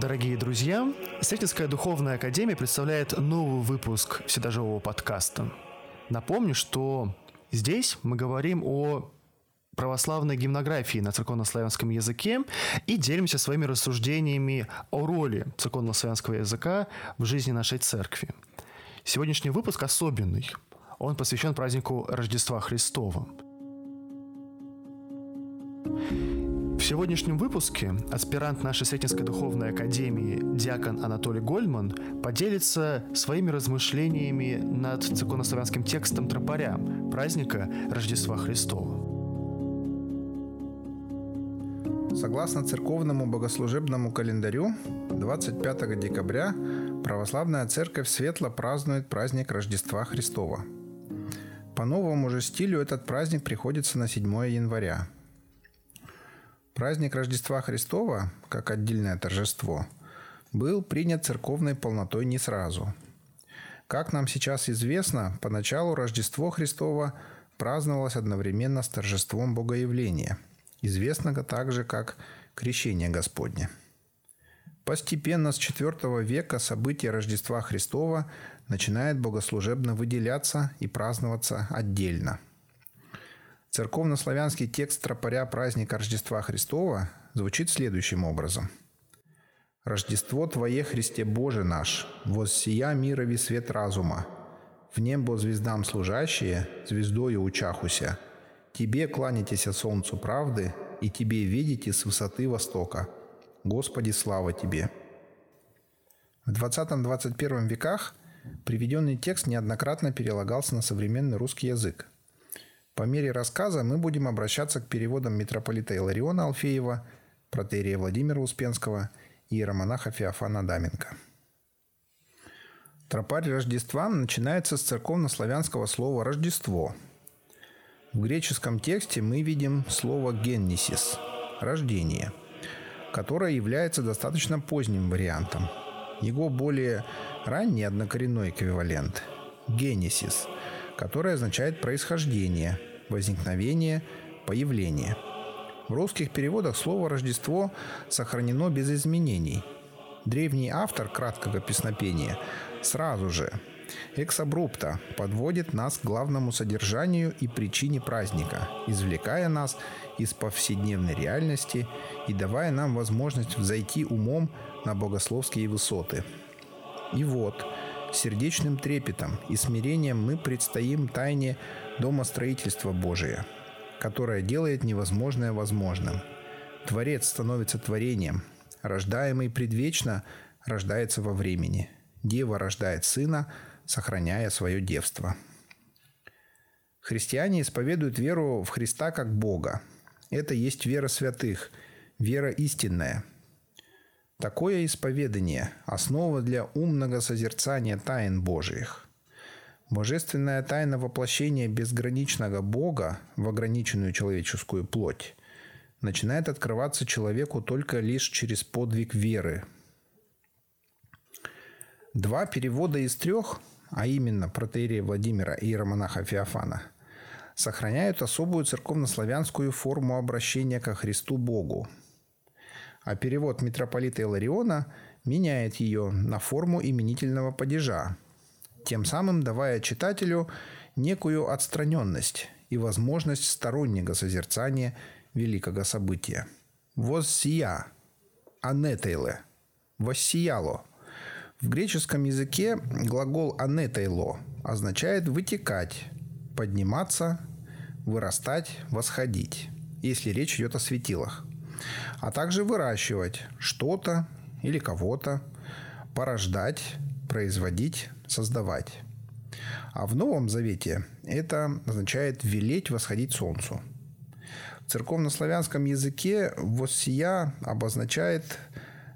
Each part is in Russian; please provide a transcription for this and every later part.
Дорогие друзья, Сретенская духовная академия представляет новый выпуск Вседожевого подкаста. Напомню, что здесь мы говорим о православной гимнографии на церковнославянском языке и делимся своими рассуждениями о роли церковнославянского языка в жизни нашей церкви. Сегодняшний выпуск особенный. Он посвящен празднику Рождества Христова. Сегодняшнем выпуске аспирант нашей Сретенской духовной академии диакон Анатолий Гольман поделится своими размышлениями над церковнославянским текстом тропаря праздника Рождества Христова. Согласно церковному богослужебному календарю, 25 декабря православная церковь светло празднует праздник Рождества Христова. По новому же стилю этот праздник приходится на 7 января. Праздник Рождества Христова, как отдельное торжество, был принят церковной полнотой не сразу. Как нам сейчас известно, поначалу Рождество Христово праздновалось одновременно с торжеством Богоявления – известного также как Крещение Господне. Постепенно с IV века событие Рождества Христова начинает богослужебно выделяться и праздноваться отдельно. Церковнославянский текст тропаря праздника Рождества Христова звучит следующим образом. «Рождество Твое, Христе Боже наш, воссия мирови свет разума, в небо звездам служащие, звездою учахуся, Тебе кланяйтесь солнцу правды, и Тебе видите с высоты востока. Господи, слава Тебе!» В 20-21 веках приведенный текст неоднократно перелагался на современный русский язык. По мере рассказа мы будем обращаться к переводам митрополита Илариона Алфеева, протерия Владимира Успенского и иеромонаха Феофана Даменко. Тропарь Рождества начинается с церковно-славянского слова «Рождество», в греческом тексте мы видим слово «геннисис» – «рождение», которое является достаточно поздним вариантом. Его более ранний однокоренной эквивалент – «генесис», который означает «происхождение», «возникновение», «появление». В русских переводах слово «Рождество» сохранено без изменений. Древний автор краткого песнопения сразу же Эксабрупта подводит нас к главному содержанию и причине праздника, извлекая нас из повседневной реальности и давая нам возможность взойти умом на богословские высоты. И вот, сердечным трепетом и смирением мы предстоим тайне дома строительства Божия, которое делает невозможное возможным. Творец становится творением, рождаемый предвечно рождается во времени. Дева рождает сына, сохраняя свое девство. Христиане исповедуют веру в Христа как Бога. Это есть вера святых, вера истинная. Такое исповедание – основа для умного созерцания тайн Божиих. Божественная тайна воплощения безграничного Бога в ограниченную человеческую плоть начинает открываться человеку только лишь через подвиг веры. Два перевода из трех а именно протеерея Владимира и иеромонаха Феофана, сохраняют особую церковнославянскую форму обращения ко Христу Богу. А перевод митрополита Илариона меняет ее на форму именительного падежа, тем самым давая читателю некую отстраненность и возможность стороннего созерцания великого события. «Воссия», «анетейле», «воссияло», в греческом языке глагол «анетейло» означает «вытекать», «подниматься», «вырастать», «восходить», если речь идет о светилах, а также «выращивать» что-то или кого-то, «порождать», «производить», «создавать». А в Новом Завете это означает «велеть восходить солнцу». В церковнославянском языке «воссия» обозначает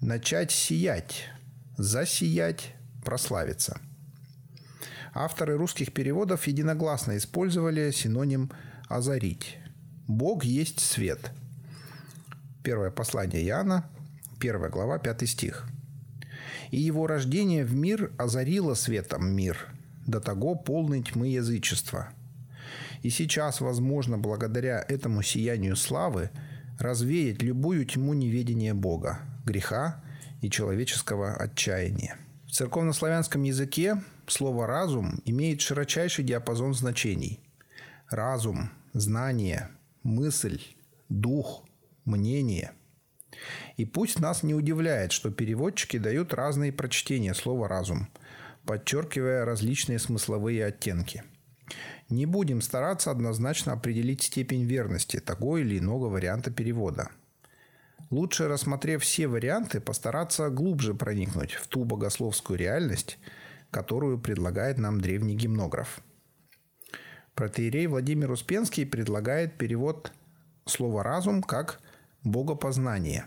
«начать сиять», засиять, прославиться. Авторы русских переводов единогласно использовали синоним «озарить». Бог есть свет. Первое послание Иоанна, первая глава, пятый стих. «И его рождение в мир озарило светом мир, до того полной тьмы язычества. И сейчас, возможно, благодаря этому сиянию славы, развеять любую тьму неведения Бога, греха и человеческого отчаяния. В церковнославянском языке слово «разум» имеет широчайший диапазон значений. Разум, знание, мысль, дух, мнение. И пусть нас не удивляет, что переводчики дают разные прочтения слова «разум», подчеркивая различные смысловые оттенки. Не будем стараться однозначно определить степень верности того или иного варианта перевода. Лучше, рассмотрев все варианты, постараться глубже проникнуть в ту богословскую реальность, которую предлагает нам древний гимнограф. Протеерей Владимир Успенский предлагает перевод слова «разум» как «богопознание».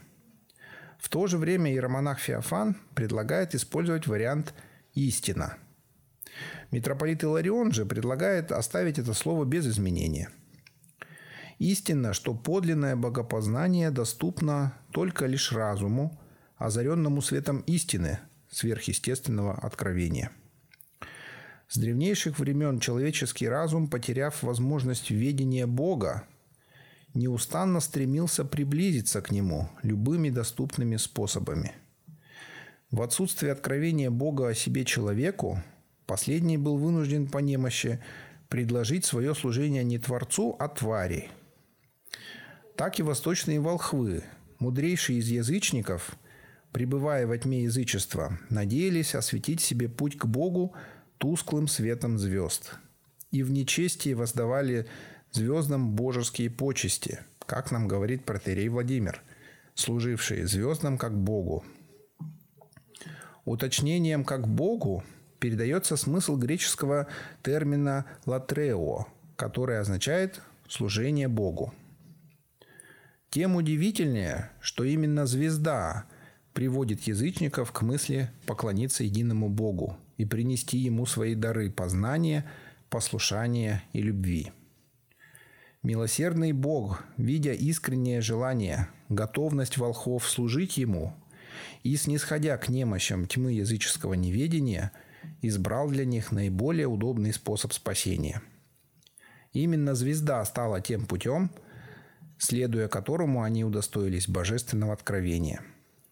В то же время иеромонах Феофан предлагает использовать вариант «истина». Митрополит Иларион же предлагает оставить это слово без изменения. Истинно, что подлинное богопознание доступно только лишь разуму, озаренному светом истины, сверхъестественного откровения. С древнейших времен человеческий разум, потеряв возможность ведения Бога, неустанно стремился приблизиться к Нему любыми доступными способами. В отсутствие откровения Бога о себе человеку, последний был вынужден по немощи предложить свое служение не Творцу, а твари. Так и восточные волхвы, мудрейшие из язычников, пребывая во тьме язычества, надеялись осветить себе путь к Богу тусклым светом звезд. И в нечестии воздавали звездам божеские почести, как нам говорит протерей Владимир, служивший звездам как Богу. Уточнением как Богу передается смысл греческого термина «латрео», который означает «служение Богу». Тем удивительнее, что именно звезда приводит язычников к мысли поклониться единому Богу и принести Ему свои дары познания, послушания и любви – Милосердный Бог, видя искреннее желание, готовность волхвов служить Ему и, снисходя к немощам тьмы языческого неведения, избрал для них наиболее удобный способ спасения. Именно звезда стала тем путем, следуя которому они удостоились божественного откровения.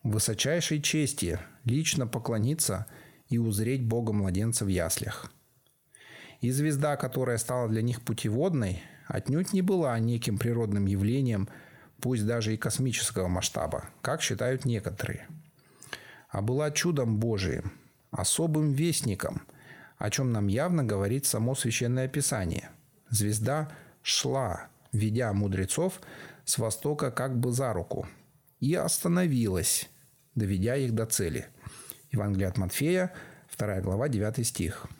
Высочайшей чести лично поклониться и узреть Бога младенца в яслях. И звезда, которая стала для них путеводной – отнюдь не была неким природным явлением, пусть даже и космического масштаба, как считают некоторые, а была чудом Божиим, особым вестником, о чем нам явно говорит само Священное Писание. Звезда шла, ведя мудрецов с востока как бы за руку, и остановилась, доведя их до цели. Евангелие от Матфея, 2 глава, 9 стих –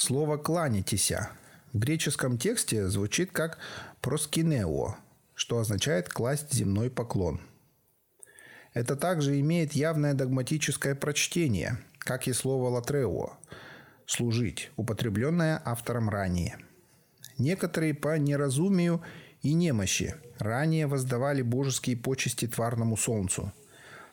Слово «кланяйтеся» в греческом тексте звучит как «проскинео», что означает «класть земной поклон». Это также имеет явное догматическое прочтение, как и слово «латрео» – «служить», употребленное автором ранее. Некоторые по неразумию и немощи ранее воздавали божеские почести тварному солнцу.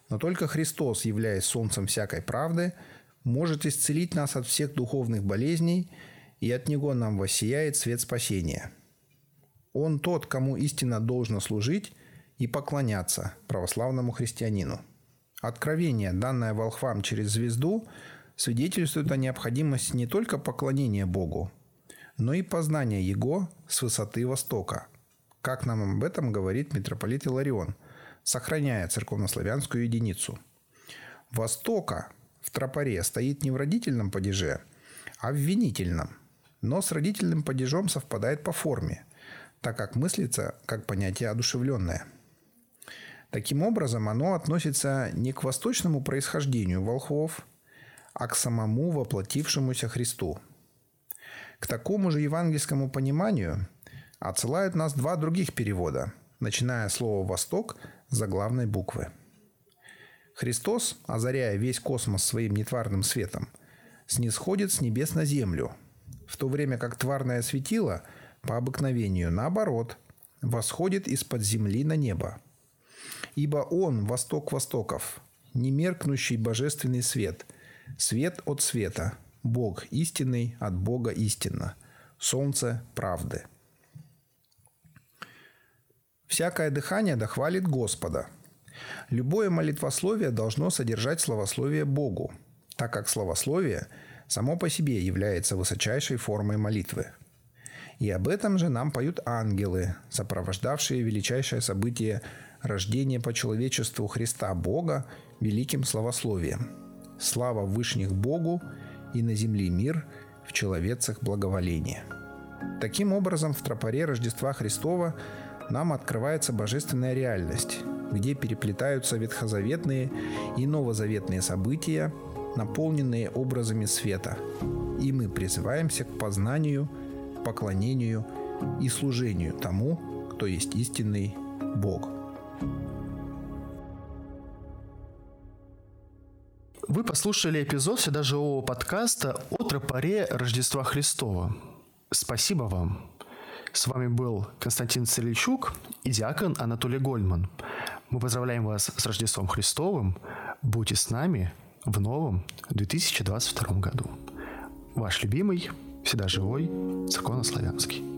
Но только Христос, являясь солнцем всякой правды – может исцелить нас от всех духовных болезней, и от Него нам воссияет свет спасения. Он тот, кому истинно должно служить и поклоняться православному христианину. Откровение, данное волхвам через звезду, свидетельствует о необходимости не только поклонения Богу, но и познания Его с высоты Востока, как нам об этом говорит митрополит Иларион, сохраняя церковнославянскую единицу. Востока в тропаре стоит не в родительном падеже, а в винительном. Но с родительным падежом совпадает по форме, так как мыслится как понятие одушевленное. Таким образом, оно относится не к восточному происхождению волхвов, а к самому воплотившемуся Христу. К такому же евангельскому пониманию отсылают нас два других перевода, начиная слово «восток» за главной буквы – Христос, озаряя весь космос своим нетварным светом, снисходит с небес на землю, в то время как тварное светило, по обыкновению, наоборот, восходит из-под земли на небо. Ибо Он, восток востоков, немеркнущий божественный свет, свет от света, Бог истинный от Бога истинно, солнце правды. Всякое дыхание дохвалит Господа – Любое молитвословие должно содержать словословие Богу, так как словословие само по себе является высочайшей формой молитвы. И об этом же нам поют ангелы, сопровождавшие величайшее событие рождения по человечеству Христа Бога великим словословием. Слава Вышних Богу и на земле мир, в человецах благоволение. Таким образом, в тропаре Рождества Христова нам открывается божественная реальность, где переплетаются ветхозаветные и новозаветные события, наполненные образами света. И мы призываемся к познанию, поклонению и служению тому, кто есть истинный Бог. Вы послушали эпизод Вседоживого подкаста о тропаре Рождества Христова. Спасибо вам. С вами был Константин Царильчук и диакон Анатолий Гольман. Мы поздравляем вас с Рождеством Христовым. Будьте с нами в новом 2022 году. Ваш любимый, всегда живой, законославянский.